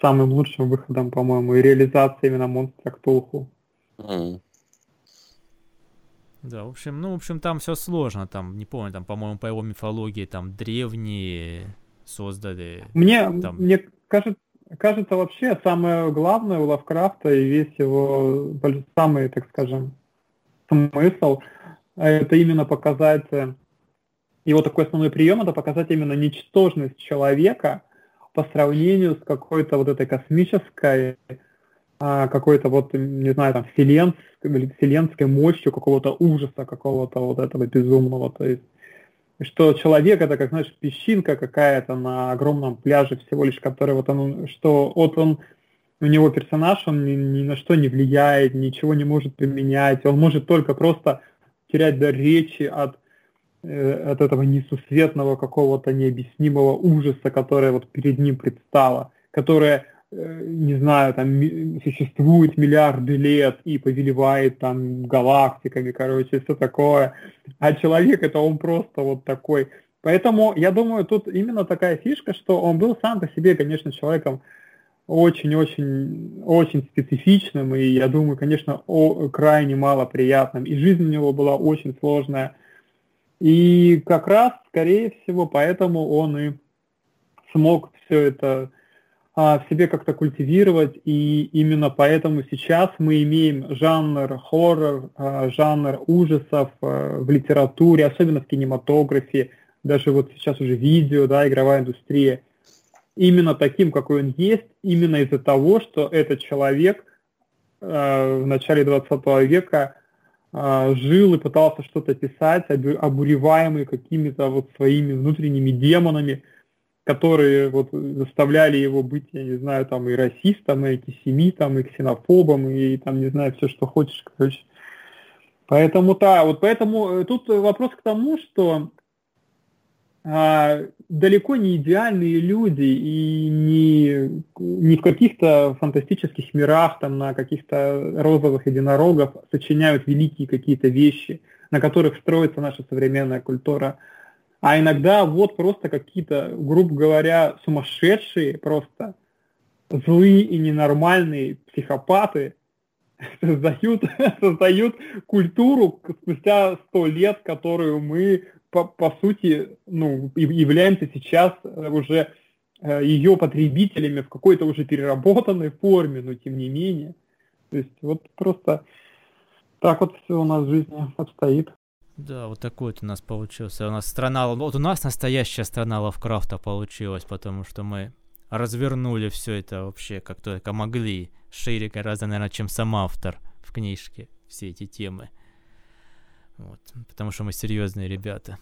самым лучшим выходом, по-моему, и реализация именно монстра Ктулху. Mm-hmm. Да, в общем, ну, в общем, там все сложно, там, не помню, там, по-моему, по его мифологии, там, древние создали. Мне, там... мне кажется, кажется, вообще самое главное у Лавкрафта и весь его самый, так скажем, смысл, это именно показать, э, его такой основной прием, это показать именно ничтожность человека по сравнению с какой-то вот этой космической, а, какой-то вот, не знаю, там, вселенской, вселенской мощью какого-то ужаса, какого-то вот этого безумного. То есть что человек это как, знаешь, песчинка какая-то на огромном пляже всего лишь, который вот он, что вот он, у него персонаж, он ни, ни на что не влияет, ничего не может применять, он может только просто терять до речи от, э, от этого несусветного какого-то необъяснимого ужаса, которое вот перед ним предстало, которое не знаю, там существует миллиарды лет и повелевает там галактиками, короче, все такое. А человек это он просто вот такой. Поэтому я думаю, тут именно такая фишка, что он был сам по себе, конечно, человеком очень-очень очень специфичным, и я думаю, конечно, о, крайне малоприятным. И жизнь у него была очень сложная. И как раз, скорее всего, поэтому он и смог все это а, в себе как-то культивировать, и именно поэтому сейчас мы имеем жанр хоррор, а, жанр ужасов а, в литературе, особенно в кинематографе, даже вот сейчас уже видео, да, игровая индустрия, именно таким, какой он есть, именно из-за того, что этот человек в начале 20 века жил и пытался что-то писать, обуреваемый какими-то вот своими внутренними демонами, которые вот заставляли его быть, я не знаю, там и расистом, и антисемитом, и ксенофобом, и там, не знаю, все, что хочешь, короче. Поэтому, да, вот поэтому э, тут вопрос к тому, что а, далеко не идеальные люди и не, не в каких-то фантастических мирах, там, на каких-то розовых единорогов сочиняют великие какие-то вещи, на которых строится наша современная культура – а иногда вот просто какие-то, грубо говоря, сумасшедшие, просто злые и ненормальные психопаты создают, создают культуру спустя сто лет, которую мы, по, по сути, ну, являемся сейчас уже э, ее потребителями в какой-то уже переработанной форме, но тем не менее. То есть вот просто так вот все у нас в жизни обстоит. Да, вот такой вот у нас получился. У нас страна, вот у нас настоящая страна Лавкрафта получилась, потому что мы развернули все это вообще как только могли, шире гораздо, наверное, чем сам автор в книжке, все эти темы. Вот, потому что мы серьезные ребята.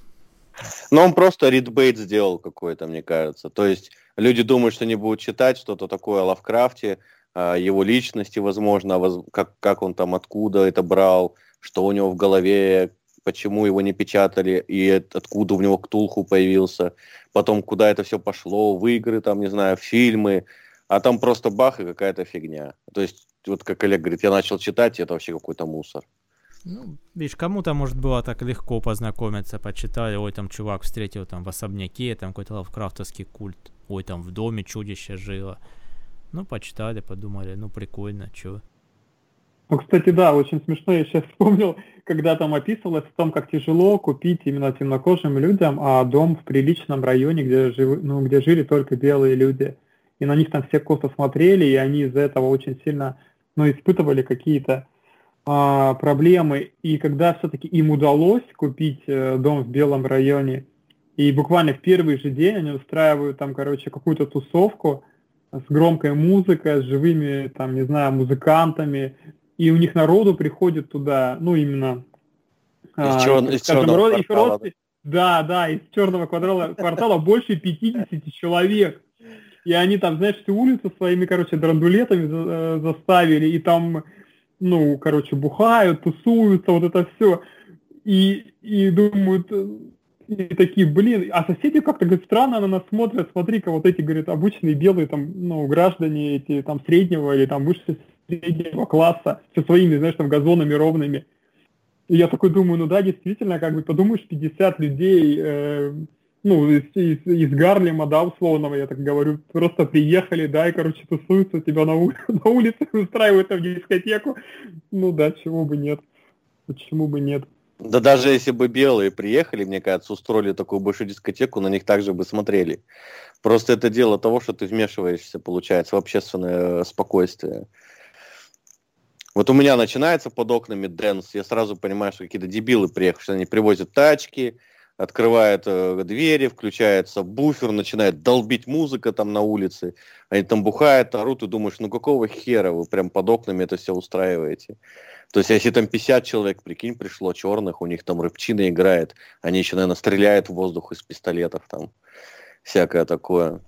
Но он просто ридбейт сделал какой-то, мне кажется. То есть люди думают, что не будут читать что-то такое о Лавкрафте, его личности, возможно, как, как он там, откуда это брал, что у него в голове, почему его не печатали и откуда у него Ктулху появился, потом куда это все пошло, в игры, там, не знаю, фильмы, а там просто бах и какая-то фигня. То есть, вот как Олег говорит, я начал читать, и это вообще какой-то мусор. Ну, видишь, кому-то, может, было так легко познакомиться, почитали, ой, там чувак встретил там в особняке, там какой-то лавкрафтовский культ, ой, там в доме чудище жило. Ну, почитали, подумали, ну, прикольно, чё. Ну, кстати, да, очень смешно, я сейчас вспомнил, когда там описывалось о том, как тяжело купить именно темнокожим людям а дом в приличном районе, где, жив, ну, где жили только белые люди. И на них там все косо смотрели, и они из-за этого очень сильно ну, испытывали какие-то а, проблемы. И когда все-таки им удалось купить э, дом в белом районе, И буквально в первый же день они устраивают там, короче, какую-то тусовку с громкой музыкой, с живыми, там, не знаю, музыкантами. И у них народу приходит туда, ну, именно... Из, а, чер... из черного род... квартала. Родств... Да, да, из черного квартала, квартала больше 50 человек. И они там, знаешь, всю улицу своими, короче, драндулетами э, заставили, и там, ну, короче, бухают, тусуются, вот это все. И, и думают, и такие, блин, а соседи как-то, говорят, странно на нас смотрят, смотри-ка, вот эти, говорят, обычные белые, там, ну, граждане эти, там, среднего или там выше среднего класса, со своими, знаешь, там, газонами ровными. И я такой думаю, ну да, действительно, как бы, подумаешь, 50 людей, э, ну, из, из, из Гарлема, да, условного, я так говорю, просто приехали, да, и, короче, тусуются тебя на, ули- на улице, устраивают там дискотеку. Ну да, чего бы нет. Почему бы нет? Да даже если бы белые приехали, мне кажется, устроили такую большую дискотеку, на них также бы смотрели. Просто это дело того, что ты вмешиваешься, получается, в общественное спокойствие. Вот у меня начинается под окнами dance, я сразу понимаю, что какие-то дебилы приехали, что они привозят тачки, открывают э, двери, включается буфер, начинает долбить музыка там на улице, они там бухают, орут, и думаешь, ну какого хера вы прям под окнами это все устраиваете? То есть, если там 50 человек, прикинь, пришло черных, у них там рыбчина играет, они еще, наверное, стреляют в воздух из пистолетов там, всякое такое.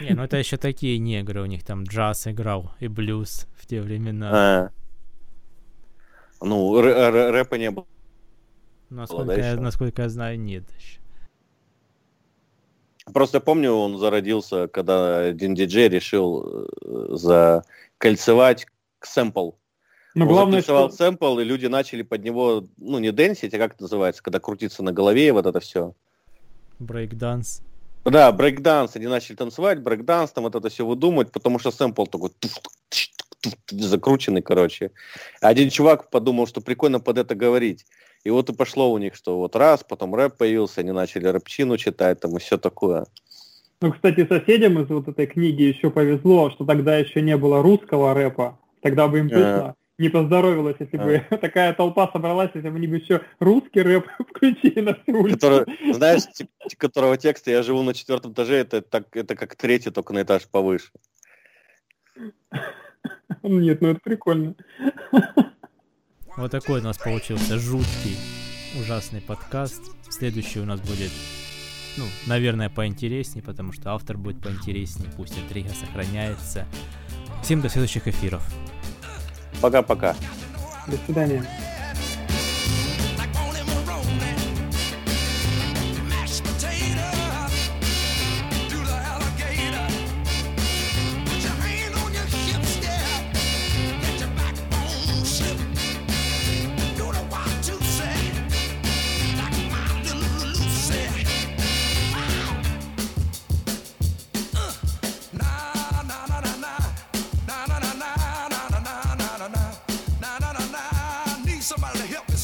Не, ну это еще такие негры, у них там джаз играл и блюз в те времена. А. Ну, рэпа не было. Насколько, я, насколько я знаю, нет еще. Просто помню, он зародился, когда один диджей решил э, закольцевать сэмпл но он главное, записывал что... сэмпл, и люди начали под него, ну, не дэнсить, а как это называется, когда крутится на голове, вот это все. Брейкданс. Да, брейкданс. Они начали танцевать, брейкданс, там вот это все выдумывать, потому что сэмпл такой закрученный, короче. Один чувак подумал, что прикольно под это говорить. И вот и пошло у них, что вот раз, потом рэп появился, они начали рэпчину читать, там и все такое. Ну, кстати, соседям из вот этой книги еще повезло, что тогда еще не было русского рэпа. Тогда бы им точно не поздоровилось, если а. бы такая толпа собралась, если бы они бы еще русский рэп включили на всю улицу. Который, знаешь, которого текста «Я живу на четвертом этаже» это, так, это как третий, только на этаж повыше. Нет, ну это прикольно. Вот такой у нас получился жуткий, ужасный подкаст. Следующий у нас будет, ну, наверное, поинтереснее, потому что автор будет поинтереснее, пусть интрига сохраняется. Всем до следующих эфиров. Пока-пока. До свидания.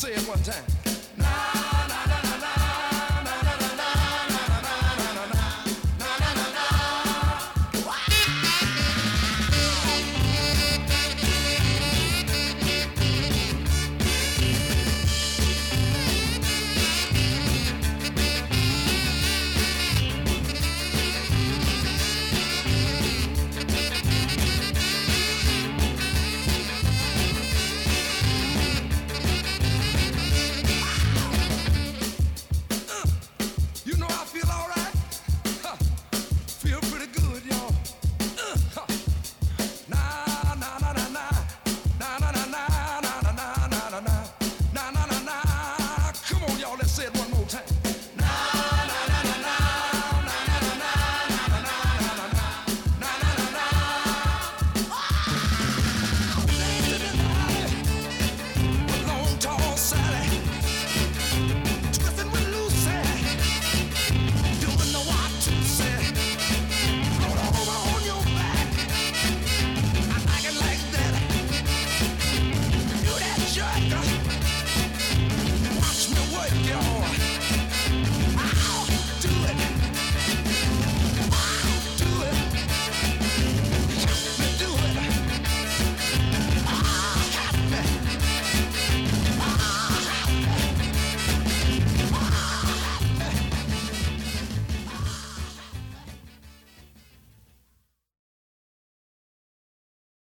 Say it one time.